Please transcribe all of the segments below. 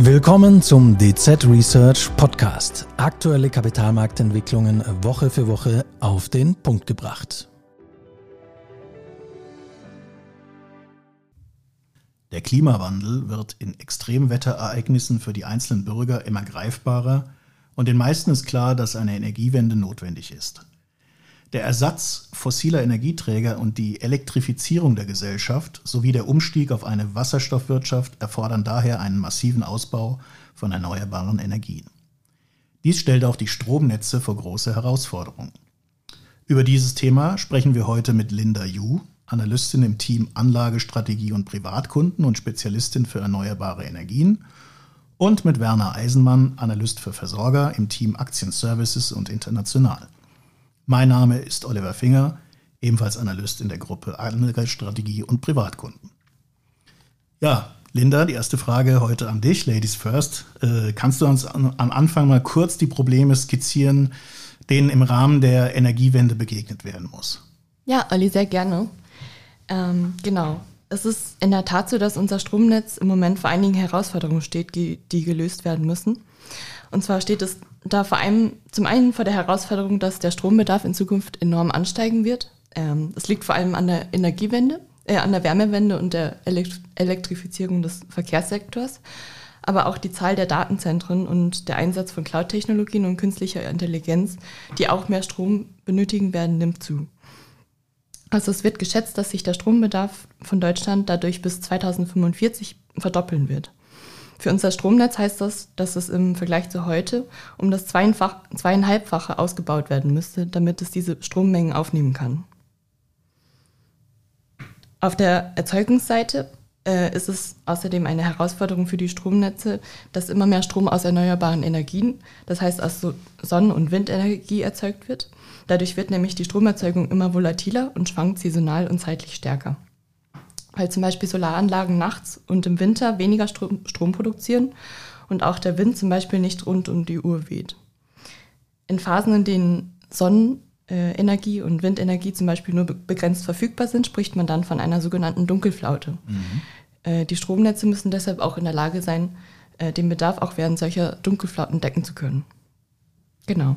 Willkommen zum DZ Research Podcast. Aktuelle Kapitalmarktentwicklungen Woche für Woche auf den Punkt gebracht. Der Klimawandel wird in Extremwetterereignissen für die einzelnen Bürger immer greifbarer und den meisten ist klar, dass eine Energiewende notwendig ist. Der Ersatz fossiler Energieträger und die Elektrifizierung der Gesellschaft sowie der Umstieg auf eine Wasserstoffwirtschaft erfordern daher einen massiven Ausbau von erneuerbaren Energien. Dies stellt auch die Stromnetze vor große Herausforderungen. Über dieses Thema sprechen wir heute mit Linda Yu, Analystin im Team Anlagestrategie und Privatkunden und Spezialistin für erneuerbare Energien, und mit Werner Eisenmann, Analyst für Versorger im Team Aktienservices und International. Mein Name ist Oliver Finger, ebenfalls Analyst in der Gruppe Anlagestrategie und Privatkunden. Ja, Linda, die erste Frage heute an dich, Ladies First. Äh, kannst du uns am Anfang mal kurz die Probleme skizzieren, denen im Rahmen der Energiewende begegnet werden muss? Ja, Olli, sehr gerne. Ähm, genau. Es ist in der Tat so, dass unser Stromnetz im Moment vor einigen Herausforderungen steht, die gelöst werden müssen. Und zwar steht es da vor allem zum einen vor der Herausforderung, dass der Strombedarf in Zukunft enorm ansteigen wird. Ähm, das liegt vor allem an der Energiewende, äh, an der Wärmewende und der Elekt Elektrifizierung des Verkehrssektors. Aber auch die Zahl der Datenzentren und der Einsatz von Cloud-Technologien und künstlicher Intelligenz, die auch mehr Strom benötigen werden, nimmt zu. Also es wird geschätzt, dass sich der Strombedarf von Deutschland dadurch bis 2045 verdoppeln wird. Für unser Stromnetz heißt das, dass es im Vergleich zu heute um das zweieinhalbfache ausgebaut werden müsste, damit es diese Strommengen aufnehmen kann. Auf der Erzeugungsseite äh, ist es außerdem eine Herausforderung für die Stromnetze, dass immer mehr Strom aus erneuerbaren Energien, das heißt aus Sonnen- und Windenergie erzeugt wird. Dadurch wird nämlich die Stromerzeugung immer volatiler und schwankt saisonal und zeitlich stärker weil zum Beispiel Solaranlagen nachts und im Winter weniger Strom, Strom produzieren und auch der Wind zum Beispiel nicht rund um die Uhr weht. In Phasen, in denen Sonnenenergie und Windenergie zum Beispiel nur begrenzt verfügbar sind, spricht man dann von einer sogenannten Dunkelflaute. Mhm. Äh, die Stromnetze müssen deshalb auch in der Lage sein, äh, den Bedarf auch während solcher Dunkelflauten decken zu können. Genau.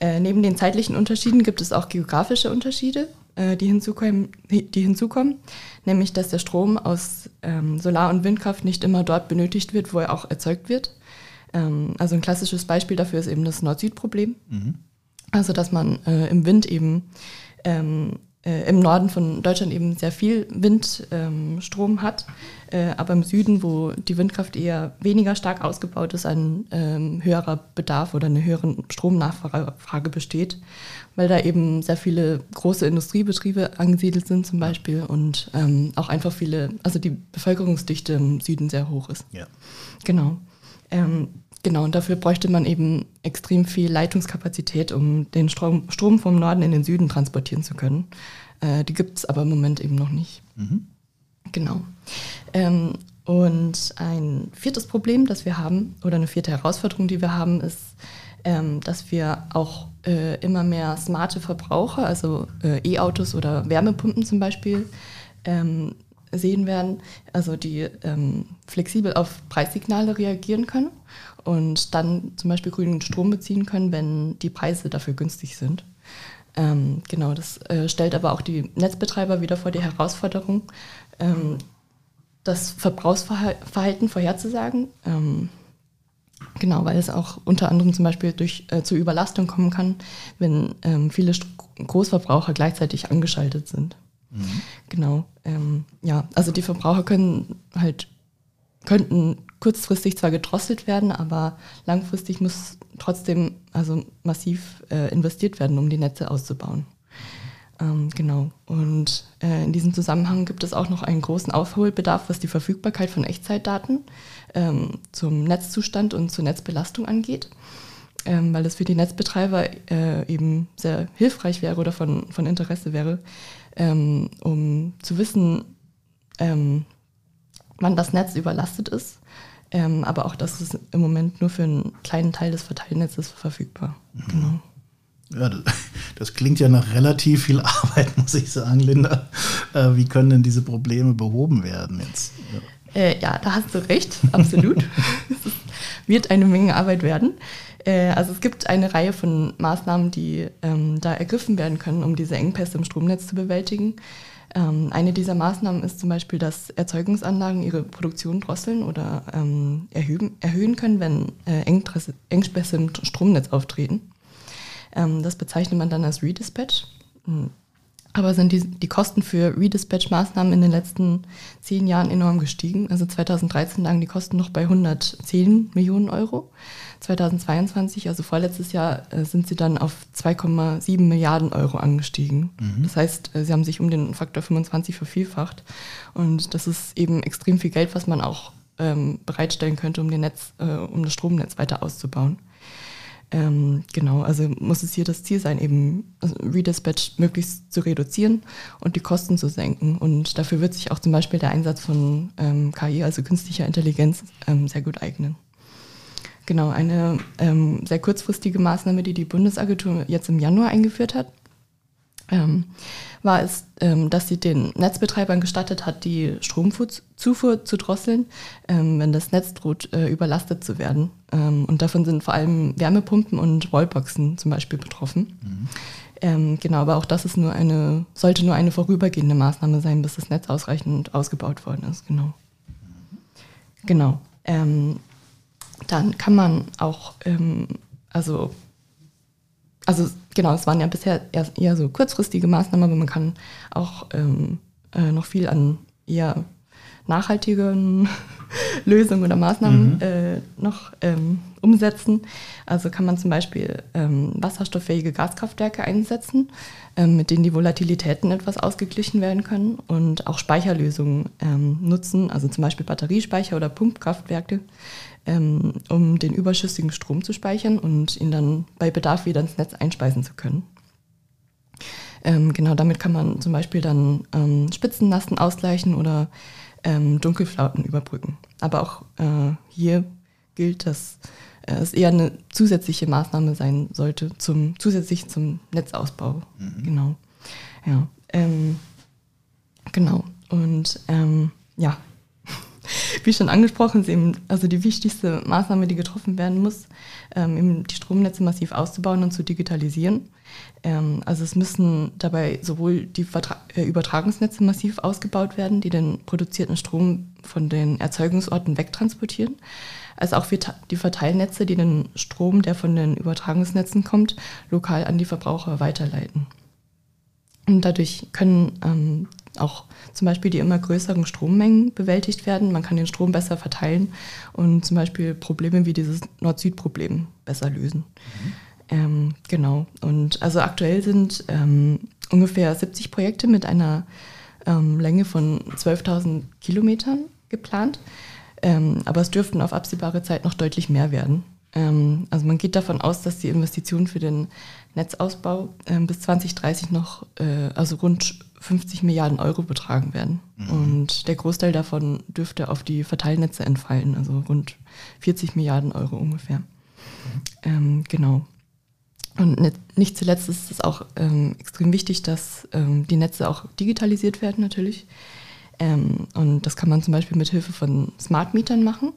Äh, neben den zeitlichen Unterschieden gibt es auch geografische Unterschiede. Äh, die, hinzukommen, die hinzukommen, nämlich dass der Strom aus ähm, Solar- und Windkraft nicht immer dort benötigt wird, wo er auch erzeugt wird. Ähm, also ein klassisches Beispiel dafür ist eben das Nord-Süd-Problem. Mhm. Also dass man äh, im Wind eben ähm, äh, im Norden von Deutschland eben sehr viel Windstrom ähm, hat, äh, aber im Süden, wo die Windkraft eher weniger stark ausgebaut ist, ein ähm, höherer Bedarf oder eine höhere Stromnachfrage besteht, weil da eben sehr viele große Industriebetriebe angesiedelt sind zum Beispiel und ähm, auch einfach viele, also die Bevölkerungsdichte im Süden sehr hoch ist. Ja. Genau. Genau, und dafür bräuchte man eben extrem viel Leitungskapazität, um den Strom, Strom vom Norden in den Süden transportieren zu können. Äh, die gibt es aber im Moment eben noch nicht. Mhm. Genau. Ähm, und ein viertes Problem, das wir haben, oder eine vierte Herausforderung, die wir haben, ist, ähm, dass wir auch äh, immer mehr smarte Verbraucher, also äh, E-Autos oder Wärmepumpen zum Beispiel, ähm, sehen werden, also die ähm, flexibel auf Preissignale reagieren können und dann zum Beispiel grünen Strom beziehen können, wenn die Preise dafür günstig sind. Ähm, genau, das äh, stellt aber auch die Netzbetreiber wieder vor die Herausforderung, ähm, das Verbrauchsverhalten vorherzusagen. Ähm, genau, weil es auch unter anderem zum Beispiel durch, äh, zu Überlastung kommen kann, wenn ähm, viele St Großverbraucher gleichzeitig angeschaltet sind. Mhm. Genau. Ähm, ja, also die Verbraucher können halt könnten kurzfristig zwar gedrosselt werden, aber langfristig muss trotzdem also massiv äh, investiert werden, um die Netze auszubauen. Ähm, genau. Und äh, in diesem Zusammenhang gibt es auch noch einen großen Aufholbedarf, was die Verfügbarkeit von Echtzeitdaten ähm, zum Netzzustand und zur Netzbelastung angeht. Ähm, weil es für die Netzbetreiber äh, eben sehr hilfreich wäre oder von, von Interesse wäre, ähm, um zu wissen, ähm, wann das Netz überlastet ist, ähm, aber auch das ist im Moment nur für einen kleinen Teil des Verteilnetzes verfügbar. Mhm. Genau. Ja, das, klingt ja nach relativ viel Arbeit, muss ich sagen, Linda. Äh, wie können denn diese Probleme behoben werden jetzt? Äh, ja, da hast du recht, absolut. es wird eine Menge Arbeit werden. Äh, also es gibt eine Reihe von Maßnahmen, die ähm, da ergriffen werden können, um diese Engpässe im Stromnetz zu bewältigen. Ähm, eine dieser Maßnahmen ist zum Beispiel, dass Erzeugungsanlagen ihre Produktion drosseln oder ähm, erhöhen, erhöhen können, wenn äh, Engpässe im Stromnetz auftreten. Ähm, das bezeichnet man dann als Redispatch. Aber sind die, die Kosten für Redispatch-Maßnahmen in den letzten zehn Jahren enorm gestiegen. Also 2013 lagen die Kosten noch bei 110 Millionen Euro. 2022, also vorletztes Jahr, äh, sind sie dann auf 2,7 Milliarden Euro angestiegen. Mhm. Das heißt, äh, sie haben sich um den Faktor 25 vervielfacht. Und das ist eben extrem viel Geld, was man auch ähm, bereitstellen könnte, um, Netz, äh, um das Stromnetz weiter auszubauen. Ähm, genau, also muss es hier das Ziel sein, eben also Redispatch möglichst zu reduzieren und die Kosten zu senken. Und dafür wird sich auch zum Beispiel der Einsatz von ähm, KI, also künstlicher Intelligenz, ähm, sehr gut eignen. Genau, eine ähm, sehr kurzfristige Maßnahme, die die Bundesagentur jetzt im Januar eingeführt hat, ähm, war es, ähm, dass sie den Netzbetreibern gestattet hat, die Stromzufuhr zu drosseln, wenn das Netz droht, äh, überlastet zu werden. Ähm, und davon sind vor allem Wärmepumpen und Wallboxen zum Beispiel betroffen. Mhm. Ähm, genau, aber auch das ist nur eine, sollte nur eine vorübergehende Maßnahme sein, bis das Netz ausreichend ausgebaut worden ist. Genau. Genau. Ähm, dann kann man auch, ähm, also also genau, es waren ja bisher eher, eher so kurzfristige Maßnahmen, aber man kann auch ähm, äh, noch viel an eher nachhaltigen Lösungen oder Maßnahmen mhm. äh, noch ähm, umsetzen. Also kann man zum Beispiel ähm, wasserstofffähige Gaskraftwerke einsetzen, ähm, mit denen die Volatilitäten etwas ausgeglichen werden können und auch Speicherlösungen ähm, nutzen, also zum Beispiel Batteriespeicher oder Pumpkraftwerke, ähm, um den überschüssigen Strom zu speichern und ihn dann bei Bedarf wieder ins Netz einspeisen zu können. Ähm, genau damit kann man zum Beispiel dann Spitzenlasten ausgleichen oder ähm, Dunkelflauten überbrücken. Aber auch äh, hier gilt, dass äh, es eher eine zusätzliche Maßnahme sein sollte, zum, zusätzlich zum Netzausbau. Mhm. Genau. Ja. Ähm, genau. Und ähm, ja, wie schon angesprochen, ist eben also die wichtigste Maßnahme, die getroffen werden muss, ähm, die Stromnetze massiv auszubauen und zu digitalisieren. Ähm, also es müssen dabei sowohl die Vertra äh, Übertragungsnetze massiv ausgebaut werden, die den produzierten Strom von den Erzeugungsorten wegtransportieren, als auch die Verteilnetze, die den Strom, der von den Übertragungsnetzen kommt, lokal an die Verbraucher weiterleiten. Und dadurch können ähm, auch zum Beispiel die immer größeren Strommengen bewältigt werden. Man kann den Strom besser verteilen und zum Beispiel Probleme wie dieses Nord-Süd-Problem besser lösen. Mhm. Ähm, genau. Und also aktuell sind ähm, ungefähr 70 Projekte mit einer ähm, Länge von 12.000 Kilometern geplant. Ähm, aber es dürften auf absehbare Zeit noch deutlich mehr werden. Ähm, also man geht davon aus, dass die Investitionen für den Netzausbau ähm, bis 2030 noch äh, also rund 50 Milliarden Euro betragen werden. Mhm. Und der Großteil davon dürfte auf die Verteilnetze entfallen, also rund 40 Milliarden Euro ungefähr. Mhm. Ähm, genau. Und nicht zuletzt ist es auch ähm, extrem wichtig, dass ähm, die Netze auch digitalisiert werden natürlich. Ähm, und das kann man zum Beispiel mit Hilfe von Smart Mietern machen.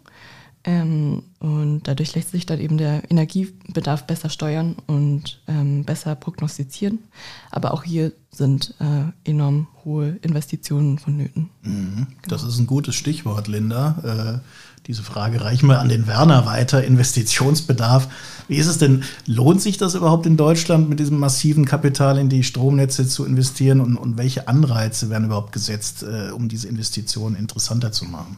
Ähm, und dadurch lässt sich dann eben der Energiebedarf besser steuern und ähm, besser prognostizieren. Aber auch hier sind äh, enorm hohe Investitionen vonnöten. Mhm. Das ist ein gutes Stichwort, Linda. Äh, diese Frage reichen wir an den Werner weiter. Investitionsbedarf. Wie ist es denn? Lohnt sich das überhaupt in Deutschland mit diesem massiven Kapital in die Stromnetze zu investieren? Und, und welche Anreize werden überhaupt gesetzt, äh, um diese Investitionen interessanter zu machen?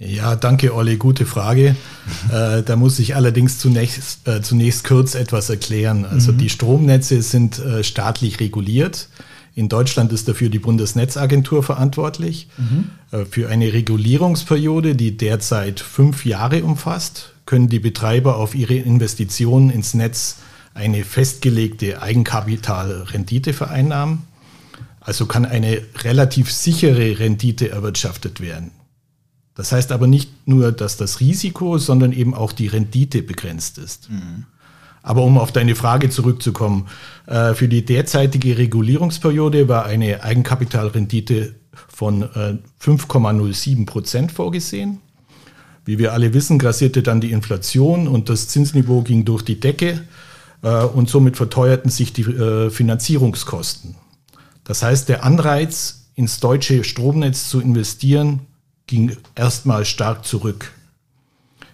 Ja, danke, Olli. Gute Frage. äh, da muss ich allerdings zunächst, äh, zunächst kurz etwas erklären. Also mhm. die Stromnetze sind äh, staatlich reguliert. In Deutschland ist dafür die Bundesnetzagentur verantwortlich. Mhm. Äh, für eine Regulierungsperiode, die derzeit fünf Jahre umfasst, können die Betreiber auf ihre Investitionen ins Netz eine festgelegte Eigenkapitalrendite vereinnahmen. Also kann eine relativ sichere Rendite erwirtschaftet werden. Das heißt aber nicht nur, dass das Risiko, sondern eben auch die Rendite begrenzt ist. Mhm. Aber um auf deine Frage zurückzukommen, äh, für die derzeitige Regulierungsperiode war eine Eigenkapitalrendite von 5,07 Prozent vorgesehen. Wie wir alle wissen, grassierte dann die Inflation und das Zinsniveau ging durch die Decke und somit verteuerten sich die Finanzierungskosten. Das heißt, der Anreiz, ins deutsche Stromnetz zu investieren, ging erstmal stark zurück.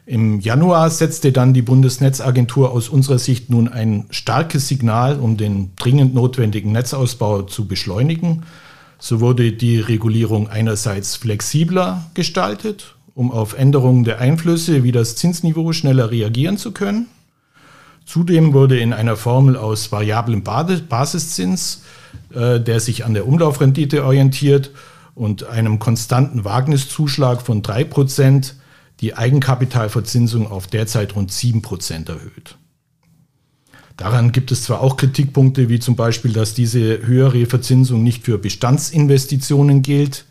Im Januar setzte dann die Bundesnetzagentur aus unserer Sicht nun ein starkes Signal, um den dringend notwendigen Netzausbau zu beschleunigen. So wurde die Regulierung einerseits flexibler gestaltet, um auf Änderungen der Einflüsse wie das Zinsniveau schneller reagieren zu können. Zudem wurde in einer Formel aus variablem Basiszins, äh, der sich an der Umlaufrendite orientiert, und einem konstanten Wagniszuschlag von 3% die Eigenkapitalverzinsung auf derzeit rund 7% erhöht. Daran gibt es zwar auch Kritikpunkte, wie zum Beispiel, dass diese höhere Verzinsung nicht für Bestandsinvestitionen gilt.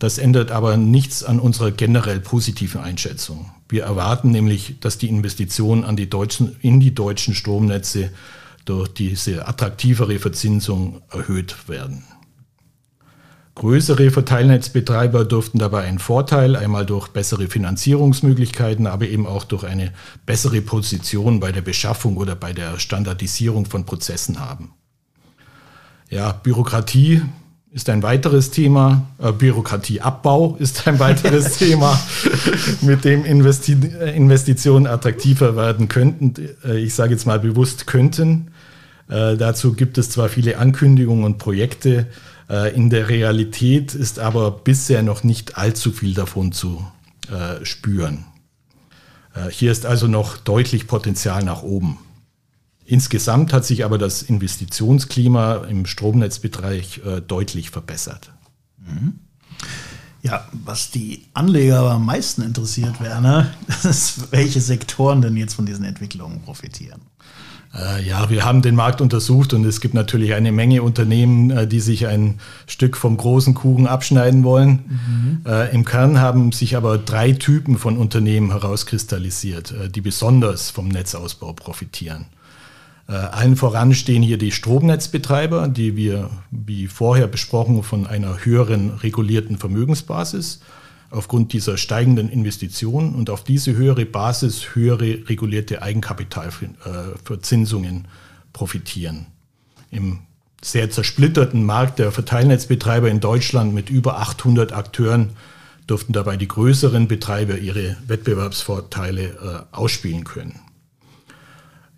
Das ändert aber nichts an unserer generell positiven Einschätzung. Wir erwarten nämlich, dass die Investitionen an die deutschen, in die deutschen Stromnetze durch diese attraktivere Verzinsung erhöht werden. Größere Verteilnetzbetreiber dürften dabei einen Vorteil, einmal durch bessere Finanzierungsmöglichkeiten, aber eben auch durch eine bessere Position bei der Beschaffung oder bei der Standardisierung von Prozessen haben. Ja, Bürokratie ist ein weiteres Thema. Äh, Bürokratieabbau ist ein weiteres Thema, mit dem Investi Investitionen attraktiver werden könnten. Äh, ich sage jetzt mal bewusst könnten. Äh, dazu gibt es zwar viele Ankündigungen und Projekte, in der Realität ist aber bisher noch nicht allzu viel davon zu äh, spüren. Äh, hier ist also noch deutlich Potenzial nach oben. Insgesamt hat sich aber das Investitionsklima im Stromnetzbereich deutlich verbessert. Mhm. Ja, was die Anleger aber am meisten interessiert, Werner, ist, welche Sektoren denn jetzt von diesen Entwicklungen profitieren. Äh, ja, wir haben den Markt untersucht und es gibt natürlich eine Menge Unternehmen, äh, die sich ein Stück vom großen Kuchen abschneiden wollen. Mhm. Äh, Im Kern haben sich aber drei Typen von Unternehmen herauskristallisiert, die besonders vom Netzausbau profitieren. Allen voran stehen hier die Stromnetzbetreiber, die wir, wie vorher besprochen, von einer höheren regulierten Vermögensbasis aufgrund dieser steigenden Investitionen und auf diese höhere Basis höhere regulierte Eigenkapitalverzinsungen profitieren. Im sehr zersplitterten Markt der Verteilnetzbetreiber in Deutschland mit über 800 Akteuren durften dabei die größeren Betreiber ihre Wettbewerbsvorteile äh, ausspielen können.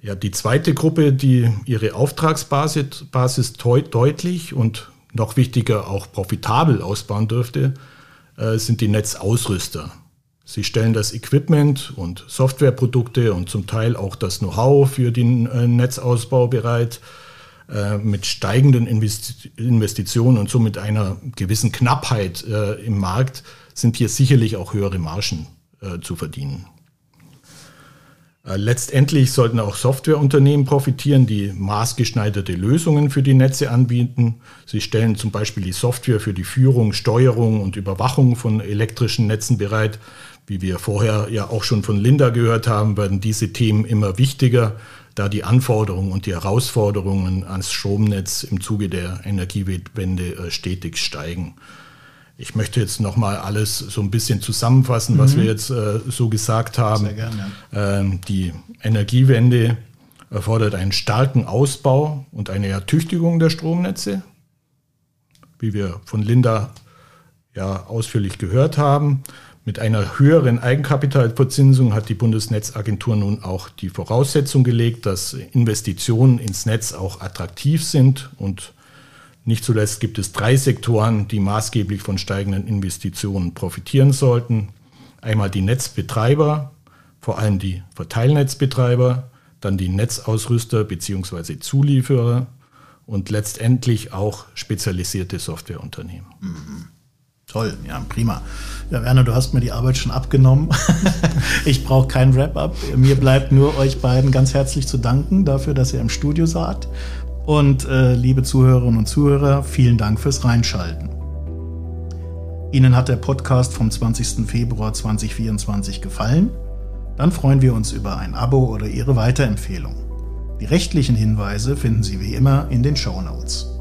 Ja, die zweite Gruppe, die ihre Auftragsbasis Basis deutlich und noch wichtiger auch profitabel ausbauen dürfte, äh, sind die Netzausrüster. Sie stellen das Equipment und Softwareprodukte und zum Teil auch das Know-how für den äh, Netzausbau bereit. Äh, mit steigenden Investitionen und somit einer gewissen Knappheit im Markt sind hier sicherlich auch höhere Margen zu verdienen. Äh, letztendlich sollten auch Softwareunternehmen profitieren, die maßgeschneiderte Lösungen für die Netze anbieten. Sie stellen zum Beispiel die Software für die Führung, Steuerung und Überwachung von elektrischen Netzen bereit. Wie wir vorher ja auch schon von Linda gehört haben, werden diese Themen immer wichtiger, da die Anforderungen und die Herausforderungen ans Stromnetz im Zuge der Energiewende äh, stetig steigen. Ich möchte jetzt nochmal alles so ein bisschen zusammenfassen, was mhm. wir jetzt äh, so gesagt haben. Sehr gerne. Ähm, die Energiewende erfordert einen starken Ausbau und eine Ertüchtigung der Stromnetze, wie wir von Linda ja ausführlich gehört haben. Mit einer höheren Eigenkapitalverzinsung hat die Bundesnetzagentur nun auch die Voraussetzung gelegt, dass Investitionen ins Netz auch attraktiv sind und nicht zuletzt gibt es drei Sektoren, die maßgeblich von steigenden Investitionen profitieren sollten. Einmal die Netzbetreiber, vor allem die Verteilnetzbetreiber, dann die Netzausrüster bzw. Zulieferer und letztendlich auch spezialisierte Softwareunternehmen. Mhm. Toll, ja, prima. Ja, Werner, du hast mir die Arbeit schon abgenommen. ich brauche kein Wrap-up. Mir bleibt nur euch beiden ganz herzlich zu danken dafür, dass ihr im Studio saht und äh, liebe Zuhörerinnen und Zuhörer, vielen Dank fürs Reinschalten. Ihnen hat der Podcast vom 20. Februar 2024 gefallen? Dann freuen wir uns über ein Abo oder Ihre Weiterempfehlung. Die rechtlichen Hinweise finden Sie wie immer in den Show Notes.